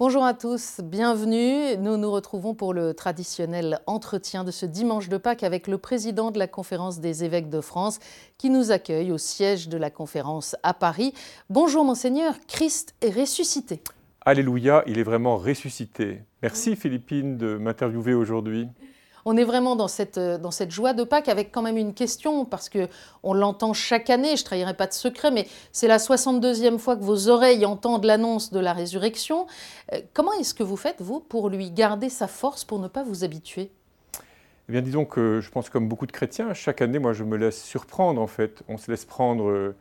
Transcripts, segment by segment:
Bonjour à tous, bienvenue. Nous nous retrouvons pour le traditionnel entretien de ce dimanche de Pâques avec le président de la Conférence des évêques de France qui nous accueille au siège de la conférence à Paris. Bonjour monseigneur, Christ est ressuscité. Alléluia, il est vraiment ressuscité. Merci Philippine de m'interviewer aujourd'hui on est vraiment dans cette, euh, dans cette joie de Pâques avec quand même une question, parce que on l'entend chaque année, je ne trahirai pas de secret, mais c'est la 62e fois que vos oreilles entendent l'annonce de la résurrection. Euh, comment est-ce que vous faites, vous, pour lui garder sa force, pour ne pas vous habituer? Eh bien, disons que je pense comme beaucoup de chrétiens, chaque année, moi, je me laisse surprendre, en fait. On se laisse prendre euh,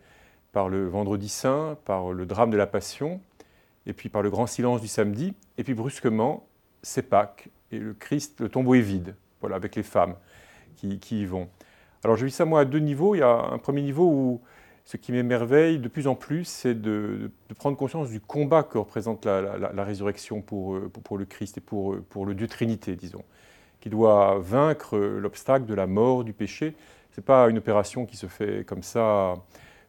par le vendredi saint, par le drame de la passion, et puis par le grand silence du samedi, et puis brusquement, c'est Pâques, et le Christ, le tombeau est vide voilà, avec les femmes qui, y vont. Alors je vis ça moi à deux niveaux. Il y a un premier niveau où ce qui m'émerveille de plus en plus, c'est de, prendre conscience du combat que représente la, résurrection pour, pour, le Christ et pour, pour le Dieu Trinité, disons, qui doit vaincre l'obstacle de la mort, du péché. Ce n'est pas une opération qui se fait comme ça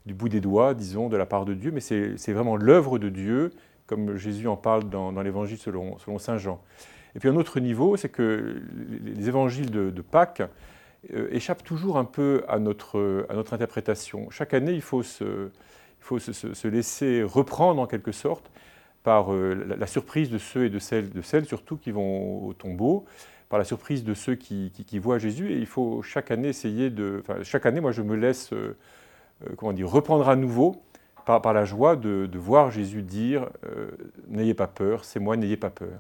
du bout des doigts, disons, de la part de Dieu, mais c'est vraiment l'œuvre de Dieu, comme Jésus en parle dans, l'Évangile selon Saint Jean. Et puis un autre niveau, c'est que les évangiles de, Pâques euh, échappent toujours un peu à notre, à notre interprétation. Chaque année, il faut, se, il faut se, laisser reprendre en quelque sorte par euh, la, surprise de ceux et de celles, de celles surtout qui vont au tombeau, par la surprise de ceux qui, voient Jésus. Et il faut chaque année essayer de... Enfin, chaque année, moi, je me laisse, euh, comment dire, reprendre à nouveau par, par la joie de, de, voir Jésus dire N'ayez pas peur, c'est moi, n'ayez pas peur.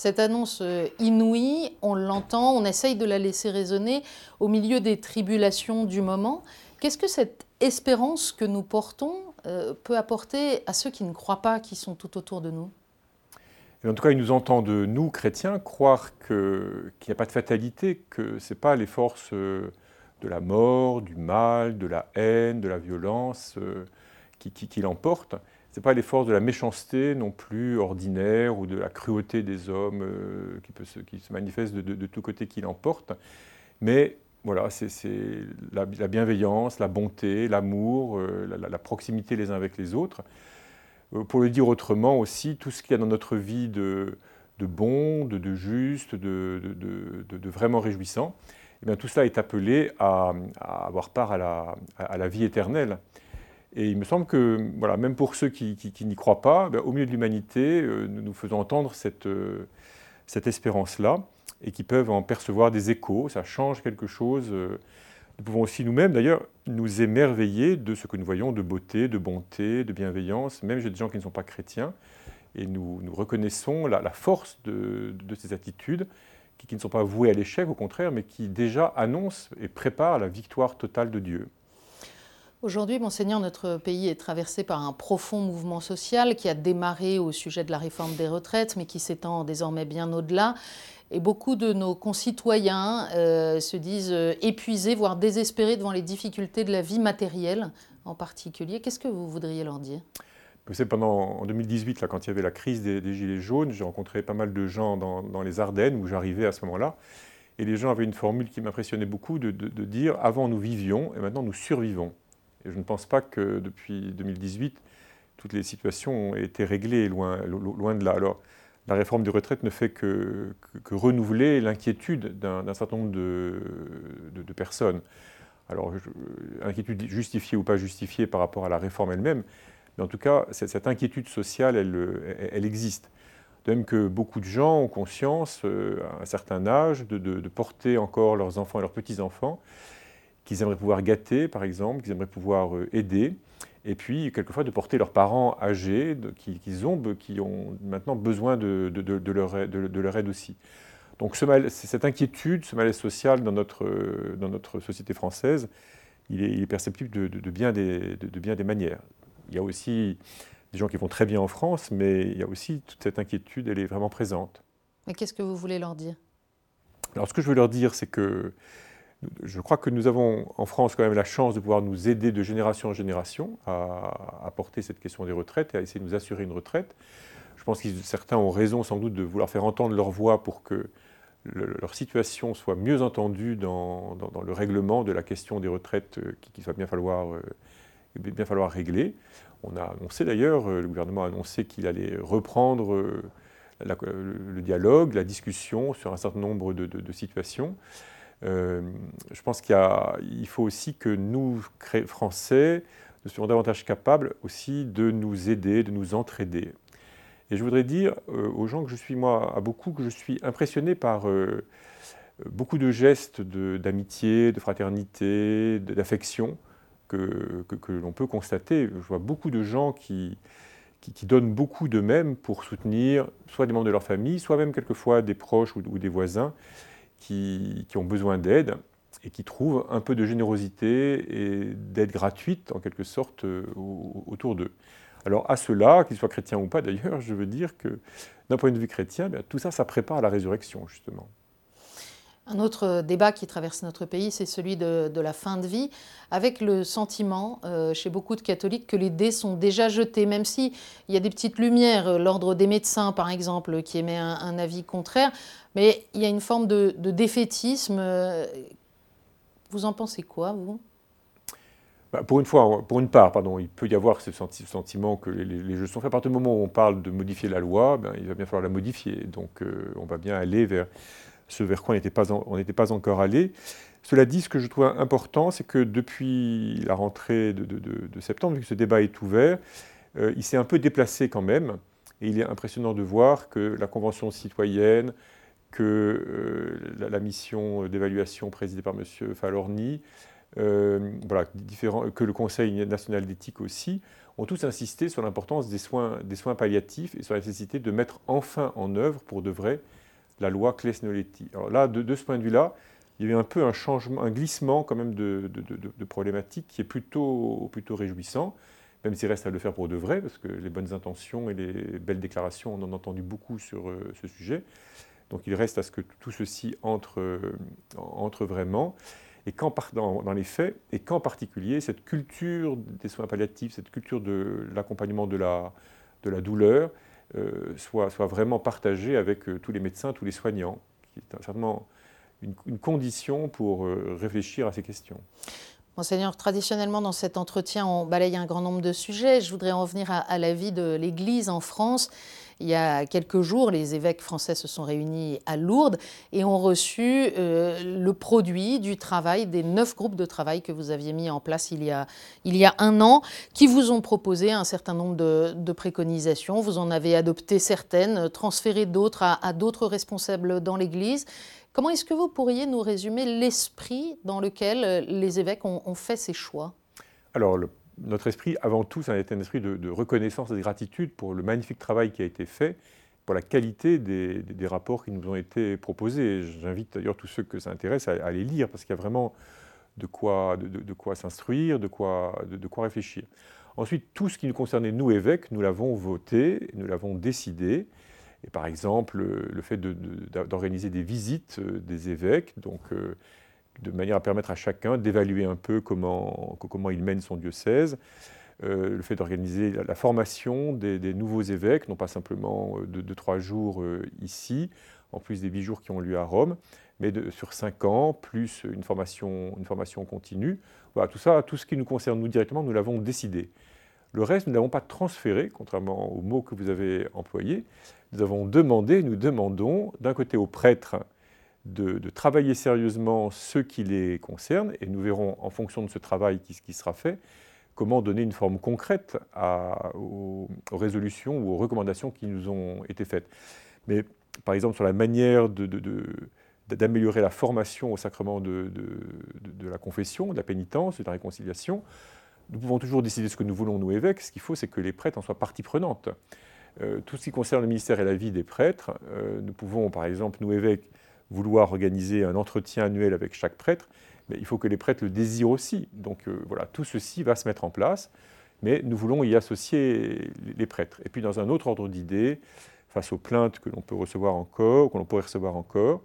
Cette annonce euh, inouïe, on l'entend, on essaye de la laisser résonner au milieu des tribulations du moment. Qu'est-ce que cette espérance que nous portons euh, peut apporter à ceux qui ne croient pas, qui sont tout autour de nous? En tout cas, il nous entend de nous, chrétiens, croire qu'il n'y a pas de fatalité, que ce n'est pas les forces euh, de la mort, du mal, de la haine, de la violence qui, l'emportent, n'est pas les forces de la méchanceté non plus ordinaire ou de la cruauté des hommes euh, qui, peut se, qui se manifestent de, de, tous côtés qui l'emportent, mais voilà, c'est la, bienveillance, la bonté, l'amour, euh, la, proximité les uns avec les autres. Euh, pour le dire autrement aussi, tout ce qu'il y a dans notre vie de, de bon, de, de juste, de, de, vraiment réjouissant, eh bien, tout cela est appelé à, à avoir part à la, à la vie éternelle. Et il me semble que, voilà, même pour ceux qui, n'y croient pas, ben, au milieu de l'humanité, euh, nous nous faisons entendre cette, euh, cette espérance-là et qui peuvent en percevoir des échos. Ça change quelque chose. Euh. Nous pouvons aussi nous-mêmes, d'ailleurs, nous émerveiller de ce que nous voyons de beauté, de bonté, de bienveillance, même chez des gens qui ne sont pas chrétiens. Et nous, nous reconnaissons la, force de, ces attitudes qui ne sont pas vouées à l'échec, au contraire, mais qui déjà annoncent et préparent la victoire totale de Dieu. Aujourd'hui, monseigneur, notre pays est traversé par un profond mouvement social qui a démarré au sujet de la réforme des retraites, mais qui s'étend désormais bien au-delà. Et beaucoup de nos concitoyens euh, se disent euh, épuisés, voire désespérés devant les difficultés de la vie matérielle en particulier. Qu'est-ce que vous voudriez leur dire? C'est pendant en 2018, là, quand il y avait la crise des, Gilets jaunes, j'ai rencontré pas mal de gens dans, les Ardennes où j'arrivais à ce moment-là. Et les gens avaient une formule qui m'impressionnait beaucoup de dire avant nous vivions et maintenant nous survivons. Et je ne pense pas que depuis 2018, toutes les situations ont été réglées loin, loin de là. Alors, la réforme des retraites ne fait que, renouveler l'inquiétude d'un certain nombre de, personnes. Alors, inquiétude justifiée ou pas justifiée par rapport à la réforme elle-même, mais en tout cas, cette, inquiétude sociale, elle, elle, existe. De même que beaucoup de gens ont conscience, euh, à un certain âge, de, porter encore leurs enfants et leurs petits-enfants, qu'ils aimeraient pouvoir gâter, par exemple, qu'ils aimeraient pouvoir euh, aider, et puis quelquefois de porter leurs parents âgés ont, qui ont maintenant besoin de, de, leur, aide aussi. Donc ce cette inquiétude, ce malaise social dans notre, dans notre société française, il est, perceptible de, bien des, de, bien des manières. Il y a aussi des gens qui vont très bien en France, mais il y a aussi toute cette inquiétude, elle est vraiment présente. Mais qu'est-ce que vous voulez leur dire? Alors ce que je veux leur dire, c'est que je crois que nous avons en France quand même la chance de pouvoir nous aider de génération en génération à, porter cette question des retraites et à essayer de nous assurer une retraite. Je pense que certains ont raison sans doute de vouloir faire entendre leur voix pour que leur situation soit mieux entendue dans, le règlement de la question des retraites euh, qu'il va bien falloir euh, bien falloir régler. On a annoncé d'ailleurs, le gouvernement a annoncé qu'il allait reprendre le dialogue, la discussion sur un certain nombre de, situations. Je pense qu'il faut aussi que nous, Français, nous soyons davantage capables aussi de nous aider, de nous entraider. Et je voudrais dire euh, aux gens que je suis, moi, à beaucoup, que je suis impressionné par euh, beaucoup de gestes d'amitié, de, fraternité, d'affection que, l'on peut constater. Je vois beaucoup de gens qui, qui, donnent beaucoup d'eux-mêmes pour soutenir soit des membres de leur famille, soit même quelquefois des proches ou, des voisins qui, ont besoin d'aide et qui trouvent un peu de générosité et d'aide gratuite, en quelque sorte, euh, autour d'eux. Alors à cela, qu'ils soient chrétiens ou pas d'ailleurs, je veux dire que d'un point de vue chrétien, tout ça, ça prépare à la résurrection, justement. Un autre débat qui traverse notre pays, c'est celui de, la fin de vie, avec le sentiment euh, chez beaucoup de catholiques que les dés sont déjà jetés, même s'il y a des petites lumières, l'ordre des médecins par exemple, qui émet un, avis contraire, mais il y a une forme de, défaitisme. Vous en pensez quoi, vous? Bah, pour une fois, pour une part, pardon, il peut y avoir ce sentiment que les, jeux sont faits. À partir du moment où on parle de modifier la loi, ben, il va bien falloir la modifier. Donc euh, on va bien aller vers ce vers quoi on n'était pas, encore allé. Cela dit, ce que je trouve important, c'est que depuis la rentrée de, septembre, vu que ce débat est ouvert, euh, il s'est un peu déplacé quand même. Et il est impressionnant de voir que la Convention citoyenne, que euh, la, mission d'évaluation présidée par M. Falorni, euh, voilà, que le Conseil national d'éthique aussi, ont tous insisté sur l'importance des soins, des soins palliatifs et sur la nécessité de mettre enfin en œuvre pour de vrai la loi Claes-Noletti. Alors là, de, ce point de vue-là, il y a eu un peu un changement, un glissement quand même de, de, problématiques qui est plutôt, plutôt réjouissant, même s'il reste à le faire pour de vrai, parce que les bonnes intentions et les belles déclarations, on en a entendu beaucoup sur euh, ce sujet. Donc il reste à ce que tout ceci entre, euh, entre vraiment et qu'en dans, dans, les faits, et qu'en particulier cette culture des soins palliatifs, cette culture de l'accompagnement de la, de la douleur, euh, soit, soit, vraiment partagée avec euh, tous les médecins, tous les soignants, qui est certainement une, condition pour euh, réfléchir à ces questions. Monseigneur, traditionnellement dans cet entretien, on balaye un grand nombre de sujets. Je voudrais en venir à, à la vie de l'Église en France. Il y a quelques jours, les évêques français se sont réunis à Lourdes et ont reçu euh, le produit du travail des neuf groupes de travail que vous aviez mis en place il y a, un an, qui vous ont proposé un certain nombre de, préconisations. Vous en avez adopté certaines, transféré d'autres à, d'autres responsables dans l'Église. Comment est-ce que vous pourriez nous résumer l'esprit dans lequel les évêques ont, fait ces choix? Notre esprit, avant tout, ça un esprit de, reconnaissance et de gratitude pour le magnifique travail qui a été fait, pour la qualité des, rapports qui nous ont été proposés. J'invite d'ailleurs tous ceux que ça intéresse à, les lire, parce qu'il y a vraiment de quoi, de, quoi s'instruire, de quoi, de, quoi réfléchir. Ensuite, tout ce qui nous concernait, nous évêques, nous l'avons voté, nous l'avons décidé. Et par exemple, le fait d'organiser des visites euh, des évêques, donc euh, de manière à permettre à chacun d'évaluer un peu comment, comment il mène son diocèse. Euh, le fait d'organiser la, formation des, nouveaux évêques, non pas simplement euh, de, trois jours euh, ici, en plus des huit jours qui ont lieu à Rome, mais sur cinq ans, plus une formation, une formation continue. Voilà, tout ça, tout ce qui nous concerne nous directement, nous l'avons décidé. Le reste, nous ne l'avons pas transféré, contrairement aux mots que vous avez employés. Nous avons demandé, nous demandons d'un côté aux prêtres de, travailler sérieusement ce qui les concerne, et nous verrons en fonction de ce travail qui, qui sera fait, comment donner une forme concrète aux, résolutions ou aux recommandations qui nous ont été faites. Mais par exemple sur la manière d'améliorer la formation au sacrement de, la confession, de la pénitence, de la réconciliation, nous pouvons toujours décider ce que nous voulons, nous évêques. Ce qu'il faut, c'est que les prêtres en soient partie prenante. Euh, tout ce qui concerne le ministère et la vie des prêtres, euh, nous pouvons, par exemple, nous évêques, vouloir organiser un entretien annuel avec chaque prêtre, mais il faut que les prêtres le désirent aussi. Donc euh, voilà, tout ceci va se mettre en place, mais nous voulons y associer les prêtres. Et puis dans un autre ordre d'idées, face aux plaintes que l'on peut recevoir encore, que l'on pourrait recevoir encore,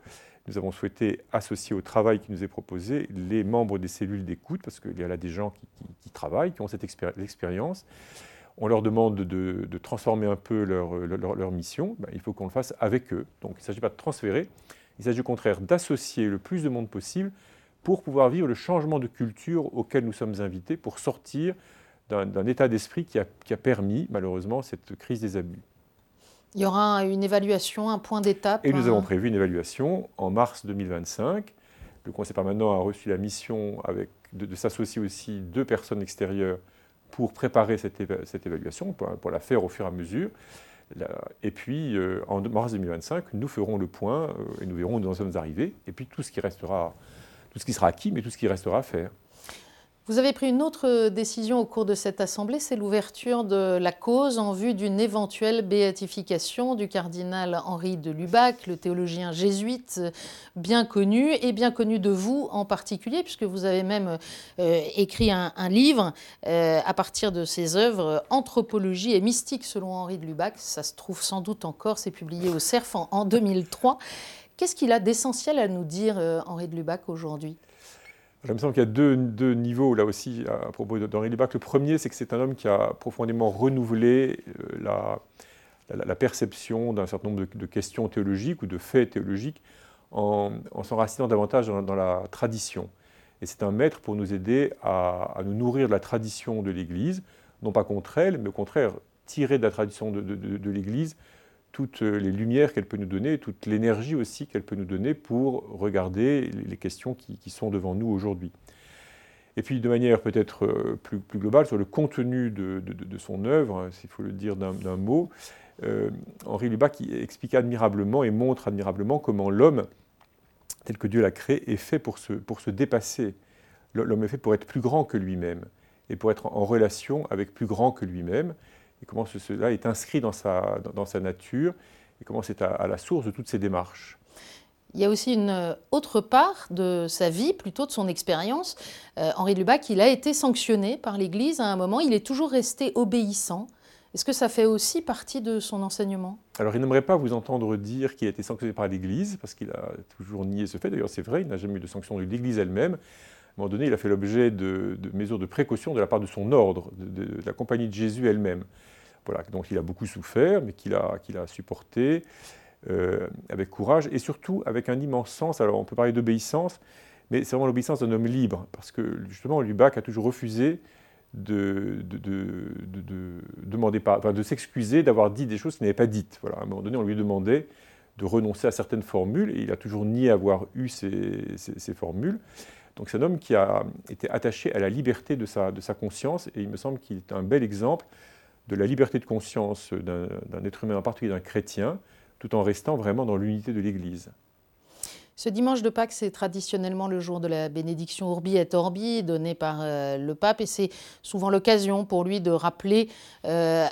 nous avons souhaité associer au travail qui nous est proposé les membres des cellules d'écoute, parce qu'il y a là des gens qui, travaillent, qui ont cette expérience. On leur demande de, transformer un peu leur, mission, ben, il faut qu'on le fasse avec eux. Donc il ne s'agit pas de transférer, il s'agit au contraire d'associer le plus de monde possible pour pouvoir vivre le changement de culture auquel nous sommes invités, pour sortir d'un état d'esprit qui a, qui a permis malheureusement cette crise des abus. Il y aura une évaluation, un point d'étape Et nous avons prévu une évaluation en mars 2025. Le Conseil permanent a reçu la mission avec, de, s'associer aussi deux personnes extérieures pour préparer cette, cette évaluation, pour, la faire au fur et à mesure. Et puis, euh, en mars 2025, nous ferons le point euh, et nous verrons où nous en sommes arrivés. Et puis, tout ce qui restera, tout ce qui sera acquis, mais tout ce qui restera à faire. Vous avez pris une autre décision au cours de cette Assemblée, c'est l'ouverture de la cause en vue d'une éventuelle béatification du cardinal Henri de Lubac, le théologien jésuite bien connu et bien connu de vous en particulier, puisque vous avez même euh, écrit un, livre euh, à partir de ses œuvres Anthropologie et mystique selon Henri de Lubac. Ça se trouve sans doute encore, c'est publié au CERF en, en 2003. Qu'est-ce qu'il a d'essentiel à nous dire, euh, Henri de Lubac, aujourd'hui? Il me semble qu'il y a deux, niveaux là aussi à, propos d'Henri Lubac. Le premier, c'est que c'est un homme qui a profondément renouvelé euh, la, perception d'un certain nombre de, questions théologiques ou de faits théologiques en, s'enracinant davantage dans, la tradition. Et c'est un maître pour nous aider à, nous nourrir de la tradition de l'Église, non pas contre elle, mais au contraire tirer de la tradition de l'Église toutes les lumières qu'elle peut nous donner, toute l'énergie aussi qu'elle peut nous donner pour regarder les questions qui, sont devant nous aujourd'hui. Et puis de manière peut-être euh, plus, globale sur le contenu de, son œuvre, s'il faut le dire d'un mot, euh, Henri Lubac explique admirablement et montre admirablement comment l'homme, tel que Dieu l'a créé, est fait pour se dépasser. L'homme est fait pour être plus grand que lui-même et pour être en relation avec plus grand que lui-même et comment cela est inscrit dans sa, dans, sa nature, et comment c'est à, la source de toutes ces démarches? Il y a aussi une euh, autre part de sa vie, plutôt de son expérience. Euh, Henri de Lubac, il a été sanctionné par l'Église à un moment, il est toujours resté obéissant. Est-ce que ça fait aussi partie de son enseignement? Alors, il n'aimerait pas vous entendre dire qu'il a été sanctionné par l'Église, parce qu'il a toujours nié ce fait. D'ailleurs, c'est vrai, il n'a jamais eu de sanction de l'Église elle-même. À un moment donné, il a fait l'objet de, mesures de précaution de la part de son ordre, de la compagnie de Jésus elle-même. Donc il a beaucoup souffert, mais qu'il a, qu'il a supporté euh, avec courage et surtout avec un immense sens. Alors on peut parler d'obéissance, mais c'est vraiment l'obéissance d'un homme libre, parce que justement Lubac a toujours refusé de, de, de, demander pas, de s'excuser d'avoir dit des choses qu'il n'avait pas dites. Voilà, à un moment donné, on lui demandait de renoncer à certaines formules, et il a toujours nié avoir eu ces, ces, formules. Donc c'est un homme qui a été attaché à la liberté de sa, de sa conscience, et il me semble qu'il est un bel exemple de la liberté de conscience d'un être humain, en particulier d'un chrétien, tout en restant vraiment dans l'unité de l'Église. Ce dimanche de Pâques, c'est traditionnellement le jour de la bénédiction Urbi et Orbi donnée par euh, le pape et c'est souvent l'occasion pour lui de rappeler euh,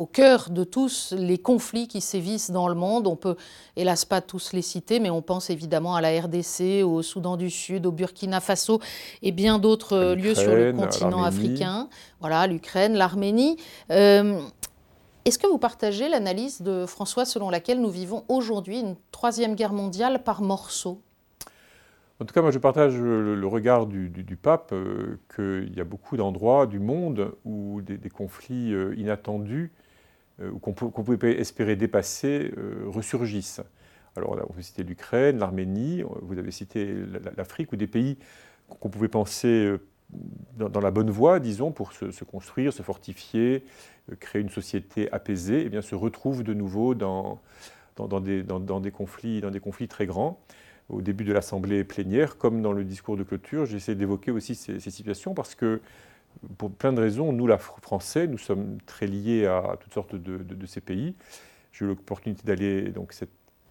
au cœur de tous les conflits qui sévissent dans le monde. On peut hélas pas tous les citer, mais on pense évidemment à la RDC, au Soudan du Sud, au Burkina Faso et bien d'autres lieux sur le continent africain. Voilà, l'Ukraine, l'Arménie. Euh, est-ce que vous partagez l'analyse de François selon laquelle nous vivons aujourd'hui une troisième guerre mondiale par morceaux En tout cas, moi je partage le, regard du, pape euh, qu'il y a beaucoup d'endroits du monde où des, conflits euh, inattendus euh, qu'on pouvait espérer dépasser ressurgissent. Alors on peut citer l'Ukraine, l'Arménie, vous avez cité l'Afrique ou des pays qu'on pouvait penser dans, la bonne voie, disons, pour se, construire, se fortifier, euh, créer une société apaisée, eh bien, se retrouvent de nouveau dans, des, conflits, dans des conflits très grands. Au début de l'Assemblée plénière, comme dans le discours de clôture, j'essaie d'évoquer aussi ces, situations parce que, pour plein de raisons, nous, la Français, nous sommes très liés à, toutes sortes de, ces pays. J'ai eu l'opportunité d'aller, donc,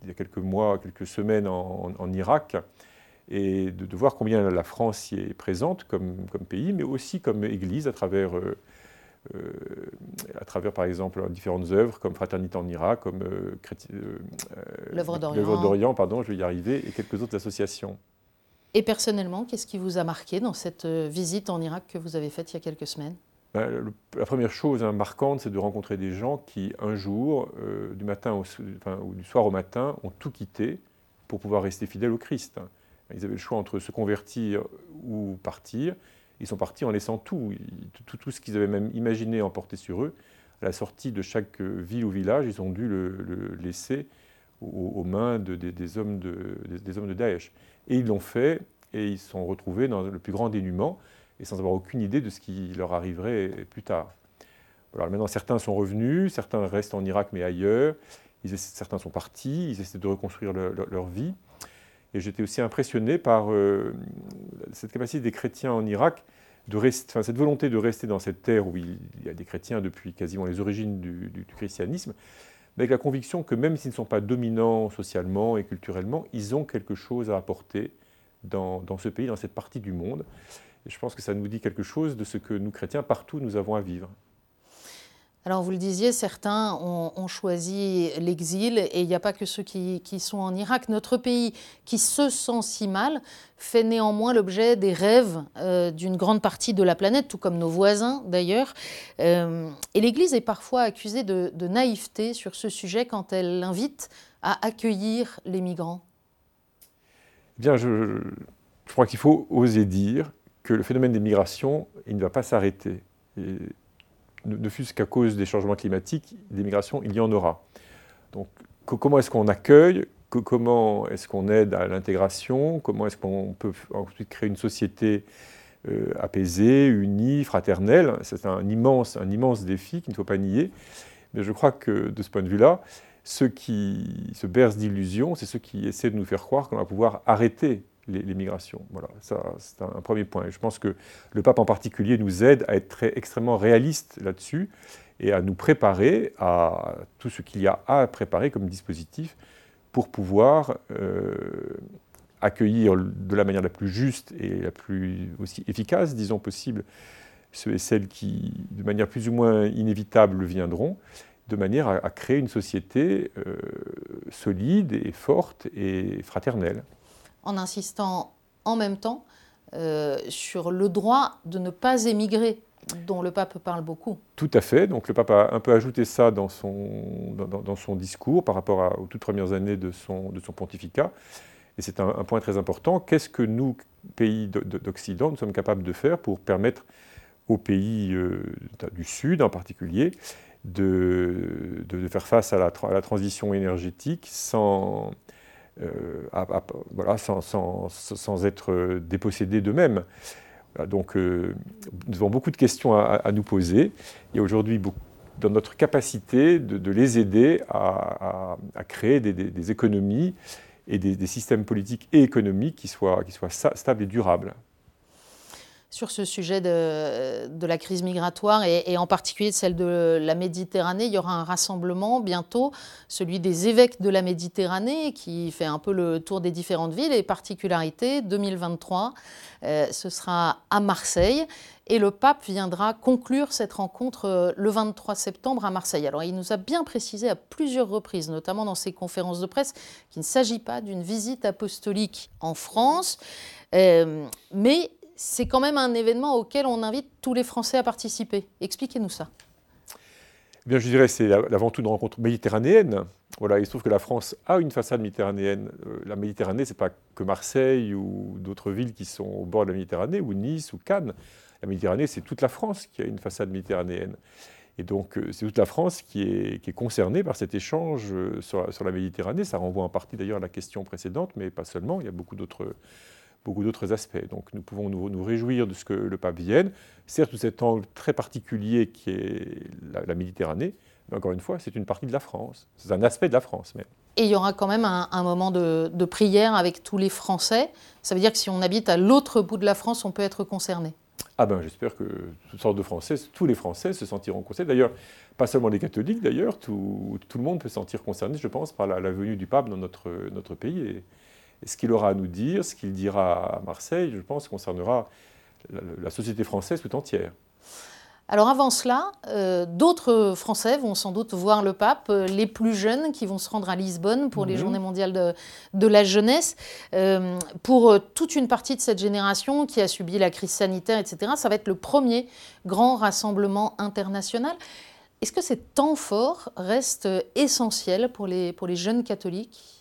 il y a quelques mois, quelques semaines en Irak et de, voir combien la France y est présente comme, comme pays, mais aussi comme Église à travers, euh, euh, à travers, par exemple, différentes œuvres comme Fraternité en Irak, comme euh, l'œuvre d'Orient, pardon, je vais y arriver, et quelques autres associations. Et personnellement, qu'est-ce qui vous a marqué dans cette visite en Irak que vous avez faite il y a quelques semaines? Ben, la première chose hein, marquante, c'est de rencontrer des gens qui, un jour, du matin au, ou du soir au matin, ont tout quitté pour pouvoir rester fidèles au Christ. Ils avaient le choix entre se convertir ou partir. Ils sont partis en laissant tout, tout, tout ce qu'ils avaient même imaginé emporter sur eux. À la sortie de chaque ville ou village, ils ont dû le, laisser aux, mains des, hommes de, des, Daesh. Et ils l'ont fait, et ils se sont retrouvés dans le plus grand dénuement. et sans avoir aucune idée de ce qui leur arriverait plus tard. Alors maintenant, certains sont revenus, certains restent en Irak mais ailleurs, certains sont partis, ils essaient de reconstruire leur vie. Et j'étais aussi impressionné par euh, cette capacité des chrétiens en Irak, de rester, cette volonté de rester dans cette terre où il y a des chrétiens depuis quasiment les origines du, christianisme, avec la conviction que même s'ils ne sont pas dominants socialement et culturellement, ils ont quelque chose à apporter dans, dans ce pays, dans cette partie du monde. Et je pense que ça nous dit quelque chose de ce que nous, chrétiens, partout, nous avons à vivre. Alors vous le disiez, certains ont, choisi l'exil et il n'y a pas que ceux qui, sont en Irak. Notre pays, qui se sent si mal, fait néanmoins l'objet des rêves euh, d'une grande partie de la planète, tout comme nos voisins d'ailleurs. Euh, et l'Église est parfois accusée de, naïveté sur ce sujet quand elle invite à accueillir les migrants. Bien, je, je crois qu'il faut oser dire que le phénomène des migrations, il ne va pas s'arrêter ne fût-ce qu'à cause des changements climatiques, des migrations, il y en aura. Donc comment est-ce qu'on accueille Comment est-ce qu'on aide à l'intégration Comment est-ce qu'on peut ensuite créer une société euh, apaisée, unie, fraternelle? C'est un immense, un immense défi qu'il ne faut pas nier. Mais je crois que de ce point de vue-là, ceux qui se bercent d'illusions, c'est ceux qui essaient de nous faire croire qu'on va pouvoir arrêter les, migrations. Voilà, ça c'est un, premier point. Je pense que le pape en particulier nous aide à être très, extrêmement réaliste là-dessus et à nous préparer à tout ce qu'il y a à préparer comme dispositif pour pouvoir euh, accueillir de la manière la plus juste et la plus aussi efficace, disons possible, ceux et celles qui, de manière plus ou moins inévitable, viendront, de manière à, créer une société euh, solide et forte et fraternelle en insistant en même temps euh, sur le droit de ne pas émigrer dont le pape parle beaucoup. Tout à fait. Donc le pape a un peu ajouté ça dans son, dans, son discours par rapport aux toutes premières années de son, de son pontificat. Et c'est un, point très important. Qu'est-ce que nous, pays d'Occident, nous sommes capables de faire pour permettre aux pays euh, du Sud en particulier de, de, faire face à la, à la transition énergétique sans, euh, voilà, sans, être dépossédés d'eux-mêmes. donc euh, nous avons beaucoup de questions à, nous poser. et aujourd'hui dans notre capacité de, les aider à, créer des, économies et des, systèmes politiques et économiques qui soient, qui soient stables et durables sur ce sujet de, la crise migratoire et, en particulier celle de la Méditerranée. Il y aura un rassemblement bientôt, celui des évêques de la Méditerranée, qui fait un peu le tour des différentes villes et particularités. 2023, euh, ce sera à Marseille. Et le pape viendra conclure cette rencontre euh, le 23 septembre à Marseille. Alors il nous a bien précisé à plusieurs reprises, notamment dans ses conférences de presse, qu'il ne s'agit pas d'une visite apostolique en France, euh, mais c'est quand même un événement auquel on invite tous les Français à participer. Expliquez-nous ça. Eh bien, je dirais que c'est avant tout une rencontre méditerranéenne. Voilà, il se trouve que la France a une façade méditerranéenne. Euh, la Méditerranée, ce n'est pas que Marseille ou d'autres villes qui sont au bord de la Méditerranée, ou Nice ou Cannes. La Méditerranée, c'est toute la France qui a une façade méditerranéenne. Et donc, euh, c'est toute la France qui est, concernée par cet échange euh, sur, sur, la Méditerranée. Ça renvoie en partie d'ailleurs à la question précédente, mais pas seulement. Il y a beaucoup d'autres beaucoup d'autres aspects. Donc nous pouvons nous, réjouir de ce que le pape vienne, certes sous cet angle très particulier qui est la, Méditerranée, mais encore une fois, c'est une partie de la France, c'est un aspect de la France même. Et il y aura quand même un, moment de, prière avec tous les Français. Ça veut dire que si on habite à l'autre bout de la France, on peut être concerné. Ah ben j'espère que toutes sortes de Français, tous les Français se sentiront concernés. D'ailleurs, pas seulement les catholiques d'ailleurs, tout, tout, le monde peut se sentir concerné, je pense, par la, la venue du pape dans notre, notre pays. Et, et ce qu'il aura à nous dire, ce qu'il dira à Marseille, je pense, concernera la, société française tout entière. Alors avant cela, euh, d'autres Français vont sans doute voir le pape, euh, les plus jeunes qui vont se rendre à Lisbonne pour les mhm. Journées mondiales de, la jeunesse. Euh, pour toute une partie de cette génération qui a subi la crise sanitaire, etc., ça va être le premier grand rassemblement international. Est-ce que ces temps forts restent essentiels pour les, pour les jeunes catholiques?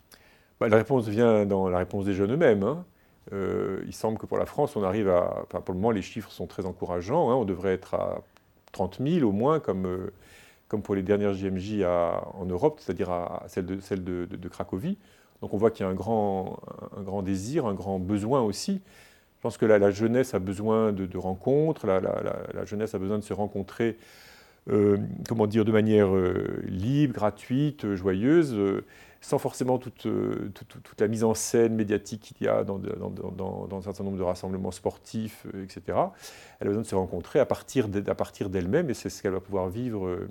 Bah, la réponse vient dans la réponse des jeunes eux-mêmes. Hein. Euh, il semble que pour la France, on arrive à. Pour le moment, les chiffres sont très encourageants. Hein. On devrait être à 30 000 au moins, comme, euh, comme pour les dernières JMJ en Europe, c'est-à-dire à, celle, de, Cracovie. Donc on voit qu'il y a un grand, désir, un grand besoin aussi Je pense que la, jeunesse a besoin de, rencontres, la, jeunesse a besoin de se rencontrer, euh, comment dire, de manière libre, gratuite, joyeuse, sans forcément toute, toute, la mise en scène médiatique qu'il y a dans, un certain nombre de rassemblements sportifs, etc. Elle a besoin de se rencontrer à partir d'elle-même, et c'est ce qu'elle va pouvoir vivre.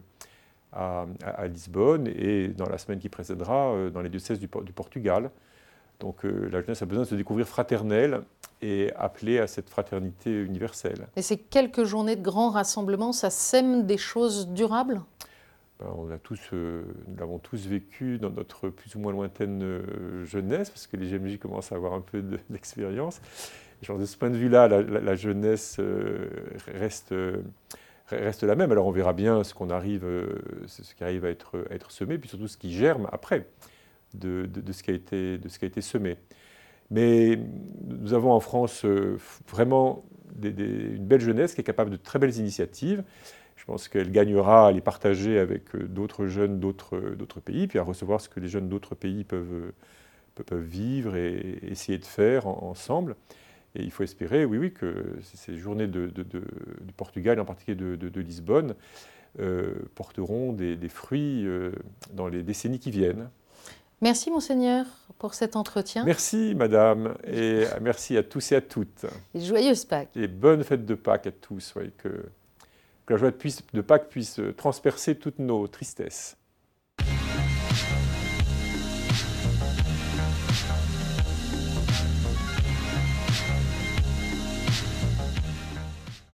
À, Lisbonne et dans la semaine qui précédera dans les diocèses du, du Portugal. Donc la jeunesse a besoin de se découvrir fraternelle et appeler à cette fraternité universelle. Et ces quelques journées de grands rassemblements, ça sème des choses durables? On a tous, euh, Nous l'avons tous vécu dans notre plus ou moins lointaine euh, jeunesse, parce que les GMJ commencent à avoir un peu d'expérience. de ce point de vue-là, la, jeunesse euh, reste, reste la même. Alors on verra bien ce, ce qui arrive à être, semé, puis surtout ce qui germe après de, de, ce, qui a été, de ce qui a été semé. Mais nous avons en France vraiment une belle jeunesse qui est capable de très belles initiatives. Je pense qu'elle gagnera à les partager avec euh, d'autres jeunes d'autres pays, puis à recevoir ce que les jeunes d'autres pays peuvent, peuvent vivre et essayer de faire ensemble. Et il faut espérer, oui, oui, que ces journées de, du Portugal, en particulier de, Lisbonne, euh, porteront des, des fruits dans les décennies qui viennent. Merci monseigneur pour cet entretien. Merci madame et merci à tous et à toutes. Et joyeuse Pâques. Et bonne fête de Pâques à tous. que, que la joie de Pâques puisse transpercer toutes nos tristesses.